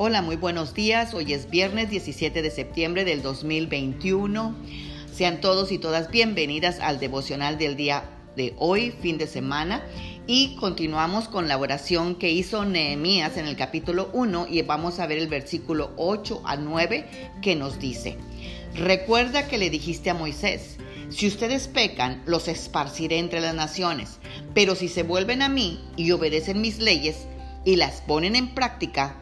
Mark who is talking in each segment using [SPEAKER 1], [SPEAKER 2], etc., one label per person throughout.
[SPEAKER 1] Hola, muy buenos días. Hoy es viernes 17 de septiembre del 2021. Sean todos y todas bienvenidas al devocional del día de hoy, fin de semana. Y continuamos con la oración que hizo Nehemías en el capítulo 1 y vamos a ver el versículo 8 a 9 que nos dice, recuerda que le dijiste a Moisés, si ustedes pecan, los esparciré entre las naciones, pero si se vuelven a mí y obedecen mis leyes y las ponen en práctica,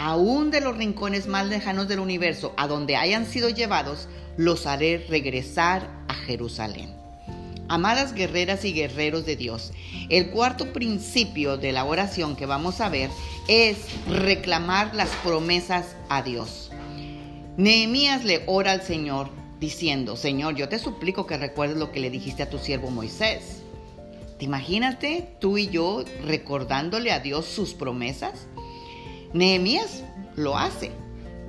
[SPEAKER 1] aún de los rincones más lejanos del universo a donde hayan sido llevados, los haré regresar a Jerusalén. Amadas guerreras y guerreros de Dios, el cuarto principio de la oración que vamos a ver es reclamar las promesas a Dios. Nehemías le ora al Señor diciendo, Señor, yo te suplico que recuerdes lo que le dijiste a tu siervo Moisés. ¿Te imagínate tú y yo recordándole a Dios sus promesas? Nehemías lo hace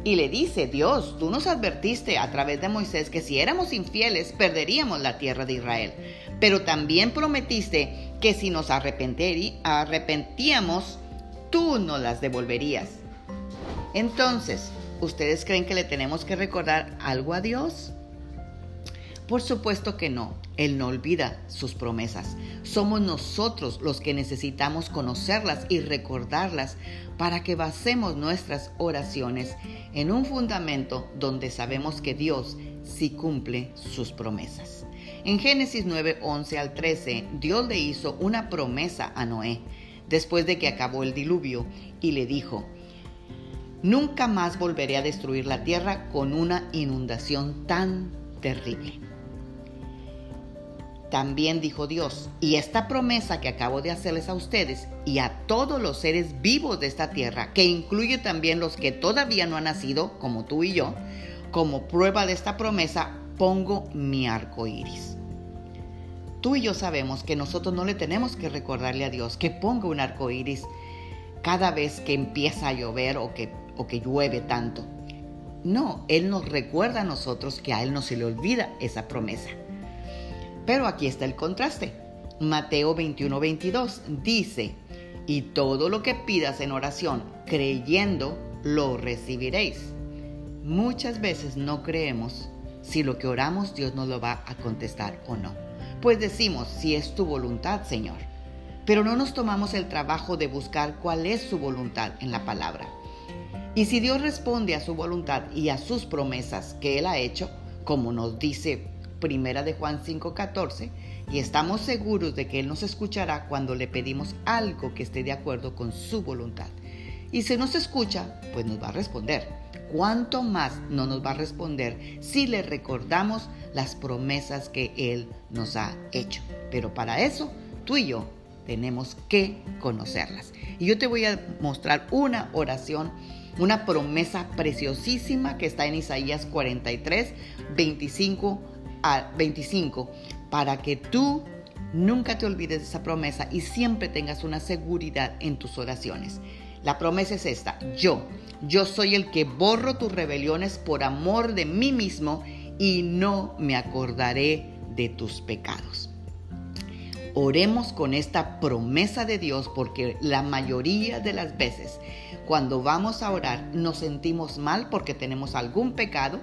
[SPEAKER 1] y le dice, Dios, tú nos advertiste a través de Moisés que si éramos infieles perderíamos la tierra de Israel, pero también prometiste que si nos arrepentíamos, tú nos las devolverías. Entonces, ¿ustedes creen que le tenemos que recordar algo a Dios? Por supuesto que no, Él no olvida sus promesas. Somos nosotros los que necesitamos conocerlas y recordarlas para que basemos nuestras oraciones en un fundamento donde sabemos que Dios sí cumple sus promesas. En Génesis 9, 11 al 13, Dios le hizo una promesa a Noé después de que acabó el diluvio y le dijo, Nunca más volveré a destruir la tierra con una inundación tan terrible. También dijo Dios, y esta promesa que acabo de hacerles a ustedes y a todos los seres vivos de esta tierra, que incluye también los que todavía no han nacido, como tú y yo, como prueba de esta promesa, pongo mi arco iris. Tú y yo sabemos que nosotros no le tenemos que recordarle a Dios que ponga un arco iris cada vez que empieza a llover o que, o que llueve tanto. No, Él nos recuerda a nosotros que a Él no se le olvida esa promesa. Pero aquí está el contraste. Mateo 21, 22 dice, y todo lo que pidas en oración, creyendo, lo recibiréis. Muchas veces no creemos si lo que oramos Dios nos lo va a contestar o no. Pues decimos, si es tu voluntad, Señor. Pero no nos tomamos el trabajo de buscar cuál es su voluntad en la palabra. Y si Dios responde a su voluntad y a sus promesas que Él ha hecho, como nos dice Primera de Juan 5:14, y estamos seguros de que Él nos escuchará cuando le pedimos algo que esté de acuerdo con su voluntad. Y si nos escucha, pues nos va a responder. ¿Cuánto más no nos va a responder si le recordamos las promesas que Él nos ha hecho? Pero para eso, tú y yo tenemos que conocerlas. Y yo te voy a mostrar una oración una promesa preciosísima que está en Isaías 43, 25 a 25 para que tú nunca te olvides de esa promesa y siempre tengas una seguridad en tus oraciones. La promesa es esta, yo, yo soy el que borro tus rebeliones por amor de mí mismo y no me acordaré de tus pecados. Oremos con esta promesa de Dios porque la mayoría de las veces cuando vamos a orar nos sentimos mal porque tenemos algún pecado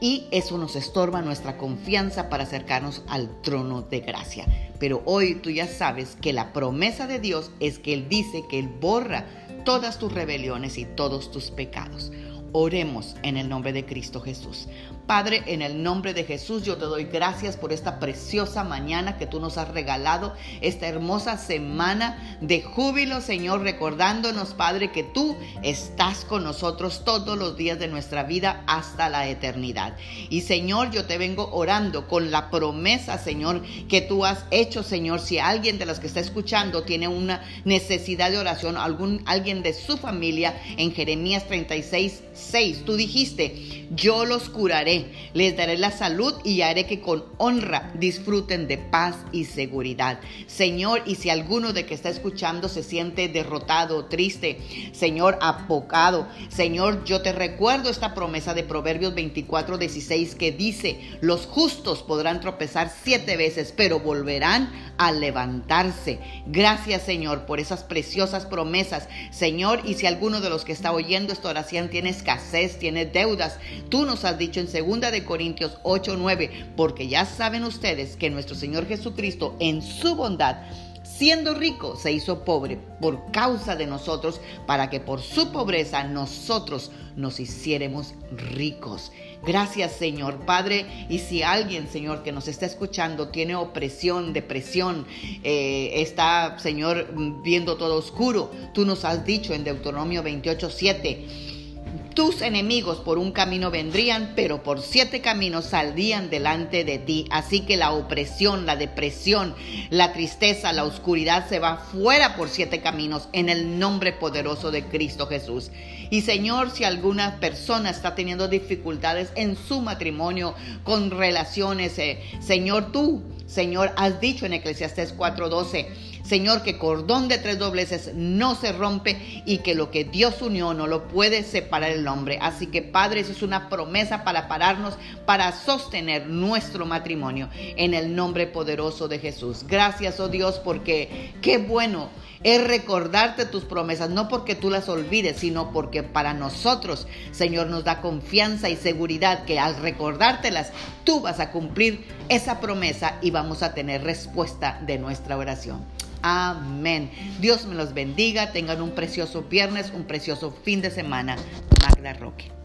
[SPEAKER 1] y eso nos estorba nuestra confianza para acercarnos al trono de gracia. Pero hoy tú ya sabes que la promesa de Dios es que Él dice que Él borra todas tus rebeliones y todos tus pecados. Oremos en el nombre de Cristo Jesús. Padre, en el nombre de Jesús yo te doy gracias por esta preciosa mañana que tú nos has regalado, esta hermosa semana de júbilo, Señor, recordándonos, Padre, que tú estás con nosotros todos los días de nuestra vida hasta la eternidad. Y Señor, yo te vengo orando con la promesa, Señor, que tú has hecho, Señor, si alguien de los que está escuchando tiene una necesidad de oración, algún alguien de su familia en Jeremías 36 6, tú dijiste, yo los curaré les daré la salud y haré que con honra disfruten de paz y seguridad. Señor, y si alguno de que está escuchando se siente derrotado, triste, Señor, apocado, Señor, yo te recuerdo esta promesa de Proverbios 24, 16 que dice, los justos podrán tropezar siete veces, pero volverán a levantarse. Gracias, Señor, por esas preciosas promesas. Señor, y si alguno de los que está oyendo esta oración tiene escasez, tiene deudas, tú nos has dicho en 2 de Corintios 8, 9, porque ya saben ustedes que nuestro Señor Jesucristo en su bondad siendo rico, se hizo pobre por causa de nosotros, para que por su pobreza nosotros nos hiciéramos ricos. Gracias Señor Padre. Y si alguien, Señor, que nos está escuchando tiene opresión, depresión, eh, está, Señor, viendo todo oscuro, tú nos has dicho en Deuteronomio 28, 7 tus enemigos por un camino vendrían, pero por siete caminos saldrían delante de ti. Así que la opresión, la depresión, la tristeza, la oscuridad se va fuera por siete caminos en el nombre poderoso de Cristo Jesús. Y Señor, si alguna persona está teniendo dificultades en su matrimonio, con relaciones, eh, Señor, tú, Señor, has dicho en Eclesiastés 4:12, Señor, que cordón de tres dobleces no se rompe y que lo que Dios unió no lo puede separar el hombre. Así que Padre, eso es una promesa para pararnos, para sostener nuestro matrimonio en el nombre poderoso de Jesús. Gracias, oh Dios, porque qué bueno es recordarte tus promesas, no porque tú las olvides, sino porque para nosotros, Señor, nos da confianza y seguridad que al recordártelas, tú vas a cumplir esa promesa y vamos a tener respuesta de nuestra oración. Amén. Dios me los bendiga. Tengan un precioso viernes, un precioso fin de semana. Magda Roque.